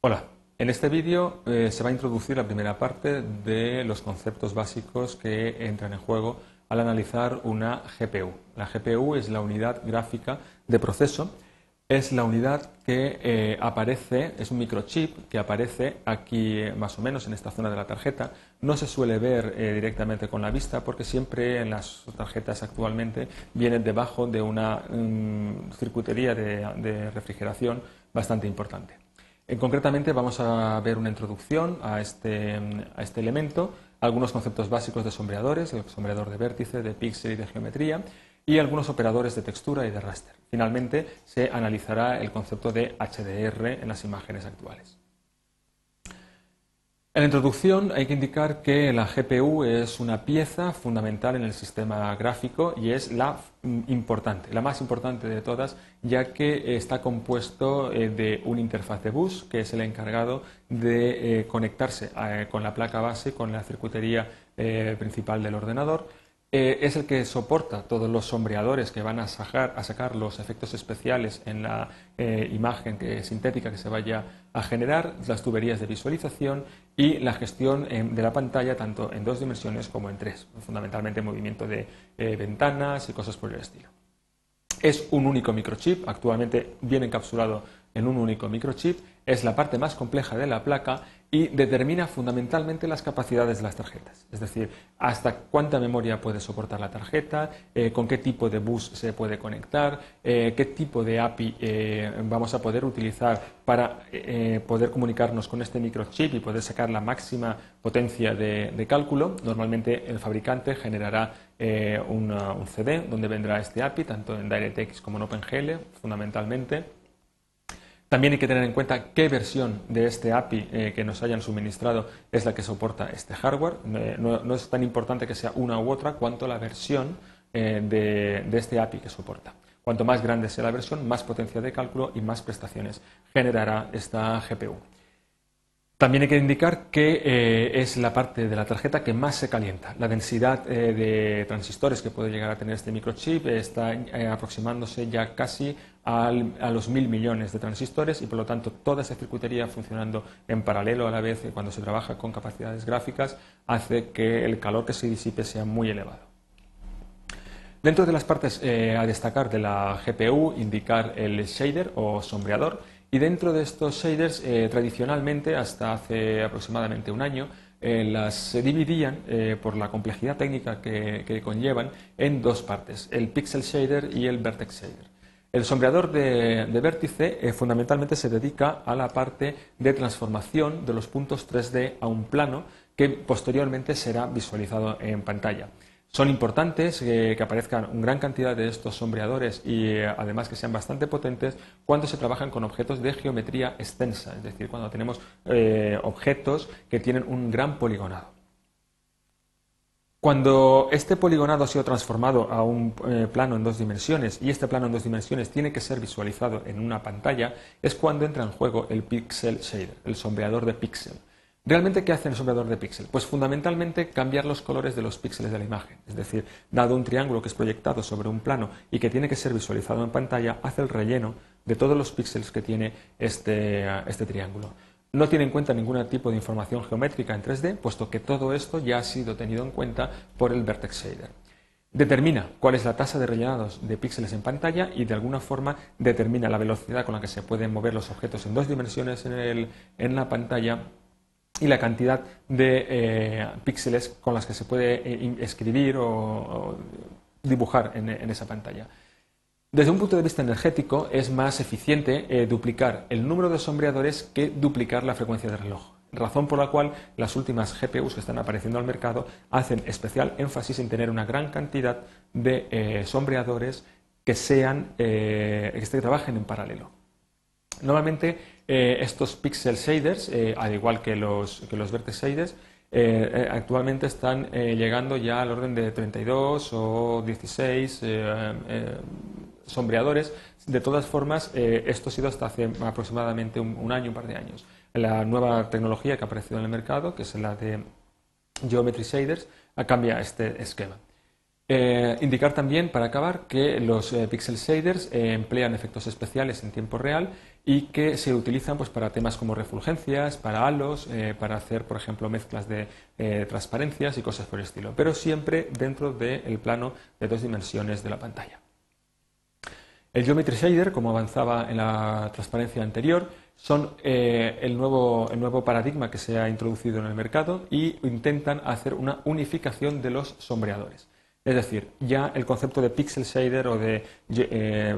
Hola, en este vídeo eh, se va a introducir la primera parte de los conceptos básicos que entran en juego al analizar una GPU. La GPU es la unidad gráfica de proceso, es la unidad que eh, aparece, es un microchip que aparece aquí eh, más o menos en esta zona de la tarjeta. No se suele ver directamente con la vista porque siempre en las tarjetas actualmente vienen debajo de una mm, circuitería de refrigeración bastante importante. Concretamente vamos a ver una introducción a este, a este, elemento, algunos conceptos básicos de sombreadores, el sombreador de vértice, de píxel y de geometría, y algunos operadores de textura y de raster. Finalmente se analizará el concepto de HDR en las imágenes actuales. En la introducción hay que indicar que la GPU es una pieza fundamental en el sistema gráfico y es la importante, la más importante de todas, ya que está compuesto eh, de una interfaz de bus, que es el encargado de eh, conectarse eh, con la placa base, con la circuitería principal del ordenador, eh, es el que soporta todos los sombreadores que van a sacar, a sacar los efectos especiales en la eh, imagen que, sintética que se vaya a generar, las tuberías de visualización y la gestión de la pantalla tanto en dos dimensiones como en tres, fundamentalmente movimiento de eh, ventanas y cosas por el estilo. Es un único microchip, actualmente viene encapsulado en un único microchip, es la parte más compleja de la placa y determina fundamentalmente las capacidades de las tarjetas, es decir, hasta cuánta memoria puede soportar la tarjeta, eh, con qué tipo de bus se puede conectar, eh, qué tipo de API eh, vamos a poder utilizar para poder comunicarnos con este microchip y poder sacar la máxima potencia de, cálculo. Normalmente el fabricante generará un CD donde vendrá este API, tanto en DirectX como en OpenGL, fundamentalmente también hay que tener en cuenta qué versión de este API eh, que nos hayan suministrado es la que soporta este hardware. Eh, no, es tan importante que sea una u otra cuanto la versión eh, de, este API que soporta. Cuanto más grande sea la versión, más potencia de cálculo y más prestaciones generará esta GPU. También hay que indicar que es la parte de la tarjeta que más se calienta. La densidad de transistores que puede llegar a tener este microchip está aproximándose ya casi a los mil millones de transistores y por lo tanto toda esa circuitería funcionando en paralelo a la vez eh, cuando se trabaja con capacidades gráficas hace que el calor que se disipe sea muy elevado. Dentro de las partes eh, a destacar de la GPU, indicar el shader o sombreador y dentro de estos shaders eh, tradicionalmente hasta hace aproximadamente un año las se dividían por la complejidad técnica que, que, conllevan en dos partes, el pixel shader y el vertex shader. El sombreador de, vértice eh, fundamentalmente se dedica a la parte de transformación de los puntos 3D a un plano que posteriormente será visualizado en pantalla. Son importantes eh, que aparezcan una gran cantidad de estos sombreadores y eh, además que sean bastante potentes cuando se trabajan con objetos de geometría extensa, es decir, cuando tenemos objetos que tienen un gran poligonado. Cuando este poligonado ha sido transformado a un eh, plano en dos dimensiones y este plano en dos dimensiones tiene que ser visualizado en una pantalla, es cuando entra en juego el pixel shader, el sombreador de píxel. ¿Realmente qué hace el sombreador de píxel? Pues fundamentalmente cambiar los colores de los píxeles de la imagen. Es decir, dado un triángulo que es proyectado sobre un plano y que tiene que ser visualizado en pantalla, hace el relleno de todos los píxeles que tiene este, este triángulo. No tiene en cuenta ningún tipo de información geométrica en 3D, puesto que todo esto ya ha sido tenido en cuenta por el Vertex Shader. Determina cuál es la tasa de rellenados de píxeles en pantalla y de alguna forma determina la velocidad con la que se pueden mover los objetos en dos dimensiones en, la pantalla y la cantidad de eh, píxeles con las que se puede eh, escribir o, dibujar en esa pantalla. Desde un punto de vista energético, es más eficiente eh, duplicar el número de sombreadores que duplicar la frecuencia de reloj. Razón por la cual las últimas GPUs que están apareciendo al mercado hacen especial énfasis en tener una gran cantidad de sombreadores que sean que trabajen en paralelo. Normalmente estos pixel shaders, al igual que los, que los vertex shaders, actualmente están llegando ya al orden de 32 o 16 sombreadores. De todas formas, eh, esto ha sido hasta hace aproximadamente un, año, un par de años. La nueva tecnología que ha aparecido en el mercado, que es la de Geometry Shaders, cambia este esquema. Eh, indicar también, para acabar, que los eh, pixel shaders eh, emplean efectos especiales en tiempo real y que se utilizan pues, para temas como refulgencias, para halos, para hacer, por ejemplo, mezclas de transparencias y cosas por el estilo, pero siempre dentro del plano de dos dimensiones de la pantalla. El Geometry Shader, como avanzaba en la transparencia anterior, son el, nuevo, el nuevo paradigma que se ha introducido en el mercado y intentan hacer una unificación de los sombreadores. Es decir, ya el concepto de pixel shader o de eh,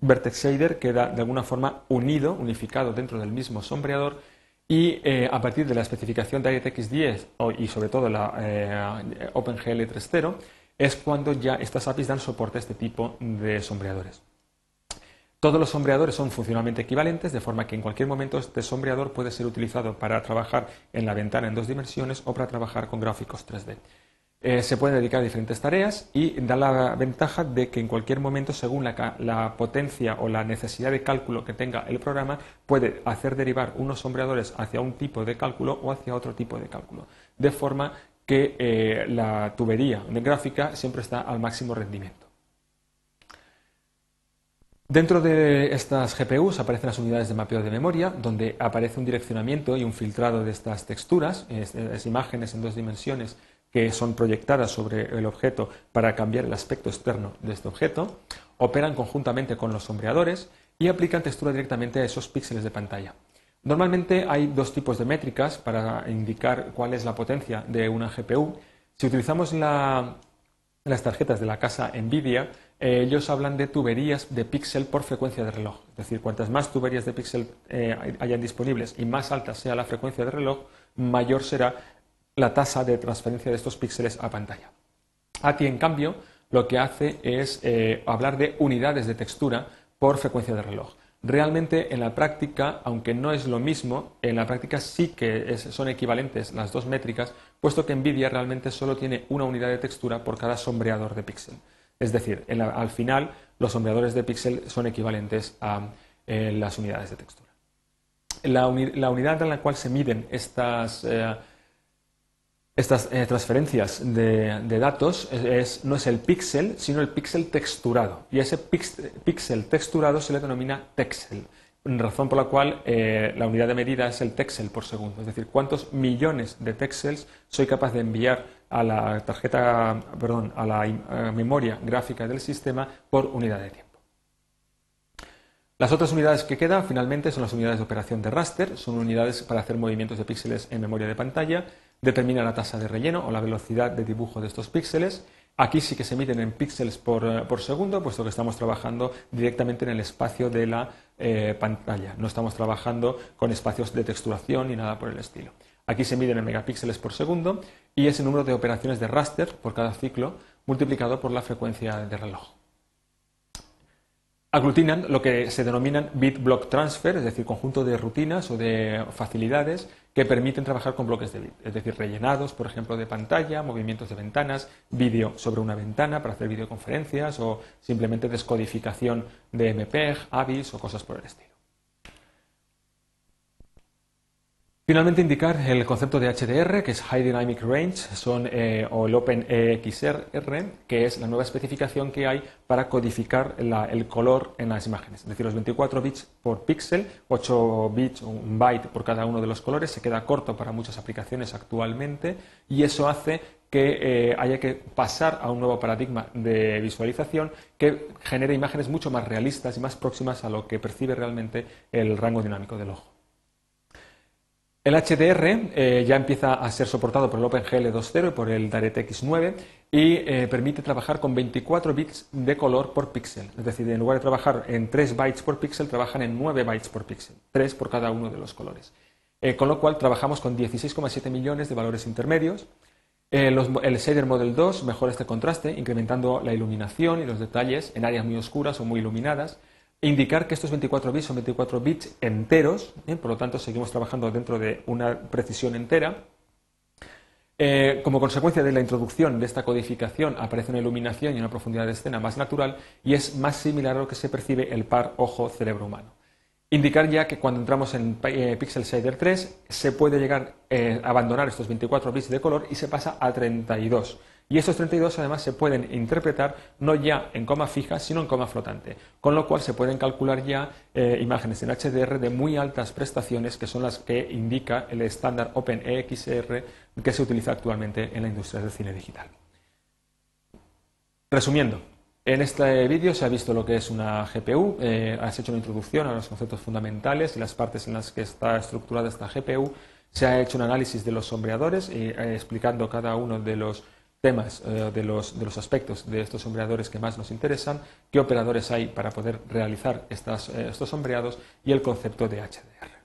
vertex shader queda de alguna forma unido, unificado dentro del mismo sombreador y eh, a partir de la especificación de DirectX 10 y sobre todo la eh, OpenGL 3.0 es cuando ya estas APIs dan soporte a este tipo de sombreadores. Todos los sombreadores son funcionalmente equivalentes, de forma que en cualquier momento este sombreador puede ser utilizado para trabajar en la ventana en dos dimensiones o para trabajar con gráficos 3D. Eh, se pueden dedicar a diferentes tareas y da la ventaja de que en cualquier momento, según la, potencia o la necesidad de cálculo que tenga el programa, puede hacer derivar unos sombreadores hacia un tipo de cálculo o hacia otro tipo de cálculo, de forma que eh, la tubería gráfica siempre está al máximo rendimiento. Dentro de estas GPUs aparecen las unidades de mapeo de memoria, donde aparece un direccionamiento y un filtrado de estas texturas, es imágenes en dos dimensiones que son proyectadas sobre el objeto para cambiar el aspecto externo de este objeto, operan conjuntamente con los sombreadores y aplican textura directamente a esos píxeles de pantalla. Normalmente hay dos tipos de métricas para indicar cuál es la potencia de una GPU. Si utilizamos las tarjetas de la casa Nvidia, eh, ellos hablan de tuberías de píxel por frecuencia de reloj. Es decir, cuantas más tuberías de píxel eh, hayan disponibles y más alta sea la frecuencia de reloj, mayor será la tasa de transferencia de estos píxeles a pantalla. Aquí, en cambio, lo que hace es eh, hablar de unidades de textura por frecuencia de reloj. Realmente en la práctica, aunque no es lo mismo, en la práctica sí que son equivalentes las dos métricas, puesto que NVIDIA realmente solo tiene una unidad de textura por cada sombreador de píxel. Es decir, al final los sombreadores de píxel son equivalentes a eh, las unidades de textura. La, unidad en la cual se miden estas... Eh, estas eh, transferencias de, datos no es el píxel, sino el píxel texturado. Y ese píxel texturado se le denomina texel, razón por la cual eh, la unidad de medida es el texel por segundo. Es decir, cuántos millones de texels soy capaz de enviar a la tarjeta, perdón, a la memoria gráfica del sistema por unidad de tiempo. Las otras unidades que quedan finalmente son las unidades de operación de raster, son unidades para hacer movimientos de píxeles en memoria de pantalla determina la tasa de relleno o la velocidad de dibujo de estos píxeles. Aquí sí que se miden en píxeles por, eh, segundo, puesto que estamos trabajando directamente en el espacio de la eh, pantalla. No estamos trabajando con espacios de texturación ni nada por el estilo. Aquí se miden en megapíxeles por segundo y es el número de operaciones de raster por cada ciclo multiplicado por la frecuencia de reloj aglutinan lo que se denominan bit block transfer, es decir, conjunto de rutinas o de facilidades que permiten trabajar con bloques de bit, es decir, rellenados, por ejemplo, de pantalla, movimientos de ventanas, vídeo sobre una ventana para hacer videoconferencias o simplemente descodificación de MPEG, AVIS o cosas por el estilo. Finalmente indicar el concepto de HDR, que es High Dynamic Range, son, eh, o el OpenEXR, que es la nueva especificación que hay para codificar el color en las imágenes. Es decir, los 24 bits por píxel, 8 bits, un byte por cada uno de los colores, se queda corto para muchas aplicaciones actualmente y eso hace que eh, haya que pasar a un nuevo paradigma de visualización que genere imágenes mucho más realistas y más próximas a lo que percibe realmente el rango dinámico del ojo. El HDR eh, ya empieza a ser soportado por el OpenGL 2.0 y por el DirectX 9 y eh, permite trabajar con 24 bits de color por píxel. Es decir, en lugar de trabajar en 3 bytes por píxel, trabajan en 9 bytes por píxel, 3 por cada uno de los colores. Eh, con lo cual trabajamos con 16,7 millones de valores intermedios. el Shader Model 2 mejora este contraste, incrementando la iluminación y los detalles en áreas muy oscuras o muy iluminadas indicar que estos 24 bits son 24 bits enteros, ¿eh? por lo tanto seguimos trabajando dentro de una precisión entera. Eh, como consecuencia de la introducción de esta codificación aparece una iluminación y una profundidad de escena más natural y es más similar a lo que se percibe el par ojo-cerebro humano. Indicar ya que cuando entramos en eh, Pixel Shader 3 se puede llegar a abandonar estos 24 bits de color y se pasa a 32 Y estos 32 además se pueden interpretar no ya en coma fija, sino en coma flotante, con lo cual se pueden calcular ya eh, imágenes en HDR de muy altas prestaciones, que son las que indica el estándar OpenEXR que se utiliza actualmente en la industria del cine digital. Resumiendo, en este vídeo se ha visto lo que es una GPU, eh, has hecho una introducción a los conceptos fundamentales y las partes en las que está estructurada esta GPU, se ha hecho un análisis de los sombreadores eh, explicando cada uno de los temas, eh, de, los, de, los, aspectos de estos sombreadores que más nos interesan, qué operadores hay para poder realizar estas, estos sombreados y el concepto de HDR.